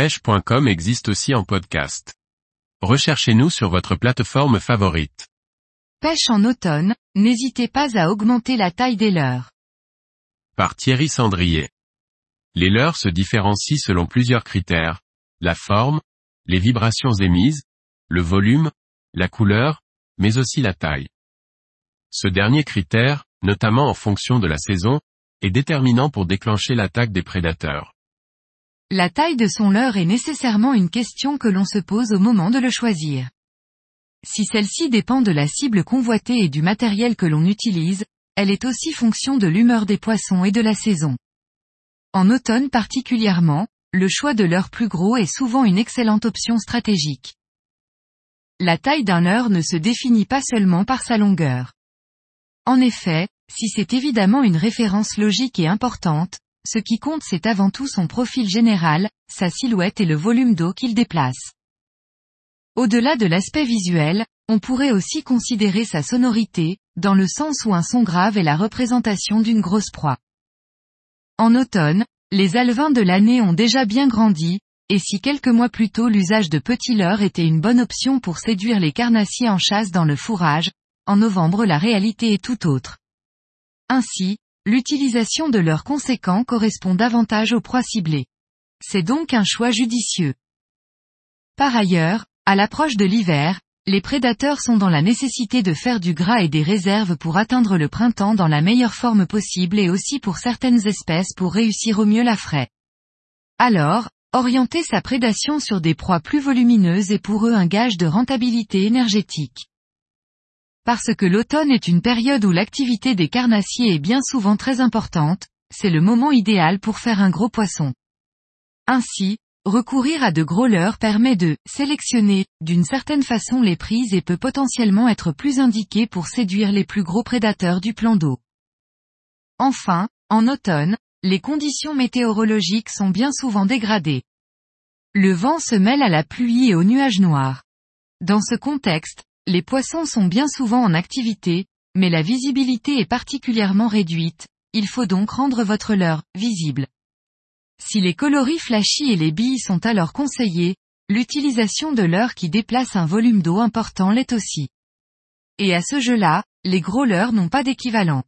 pêche.com existe aussi en podcast. Recherchez-nous sur votre plateforme favorite. Pêche en automne, n'hésitez pas à augmenter la taille des leurres. Par Thierry Sandrier. Les leurres se différencient selon plusieurs critères. La forme, les vibrations émises, le volume, la couleur, mais aussi la taille. Ce dernier critère, notamment en fonction de la saison, est déterminant pour déclencher l'attaque des prédateurs. La taille de son leurre est nécessairement une question que l'on se pose au moment de le choisir. Si celle-ci dépend de la cible convoitée et du matériel que l'on utilise, elle est aussi fonction de l'humeur des poissons et de la saison. En automne particulièrement, le choix de leurre plus gros est souvent une excellente option stratégique. La taille d'un leurre ne se définit pas seulement par sa longueur. En effet, si c'est évidemment une référence logique et importante, ce qui compte c'est avant tout son profil général, sa silhouette et le volume d'eau qu'il déplace. Au-delà de l'aspect visuel, on pourrait aussi considérer sa sonorité, dans le sens où un son grave est la représentation d'une grosse proie. En automne, les alevins de l'année ont déjà bien grandi, et si quelques mois plus tôt l'usage de petits leurres était une bonne option pour séduire les carnassiers en chasse dans le fourrage, en novembre la réalité est tout autre. Ainsi, l'utilisation de leurs conséquents correspond davantage aux proies ciblées. C'est donc un choix judicieux. Par ailleurs, à l'approche de l'hiver, les prédateurs sont dans la nécessité de faire du gras et des réserves pour atteindre le printemps dans la meilleure forme possible et aussi pour certaines espèces pour réussir au mieux la fraie. Alors, orienter sa prédation sur des proies plus volumineuses est pour eux un gage de rentabilité énergétique. Parce que l'automne est une période où l'activité des carnassiers est bien souvent très importante, c'est le moment idéal pour faire un gros poisson. Ainsi, recourir à de gros leurres permet de sélectionner, d'une certaine façon les prises et peut potentiellement être plus indiqué pour séduire les plus gros prédateurs du plan d'eau. Enfin, en automne, les conditions météorologiques sont bien souvent dégradées. Le vent se mêle à la pluie et aux nuages noirs. Dans ce contexte, les poissons sont bien souvent en activité, mais la visibilité est particulièrement réduite, il faut donc rendre votre leurre visible. Si les coloris flashy et les billes sont alors conseillés, l'utilisation de leurre qui déplace un volume d'eau important l'est aussi. Et à ce jeu-là, les gros leurres n'ont pas d'équivalent.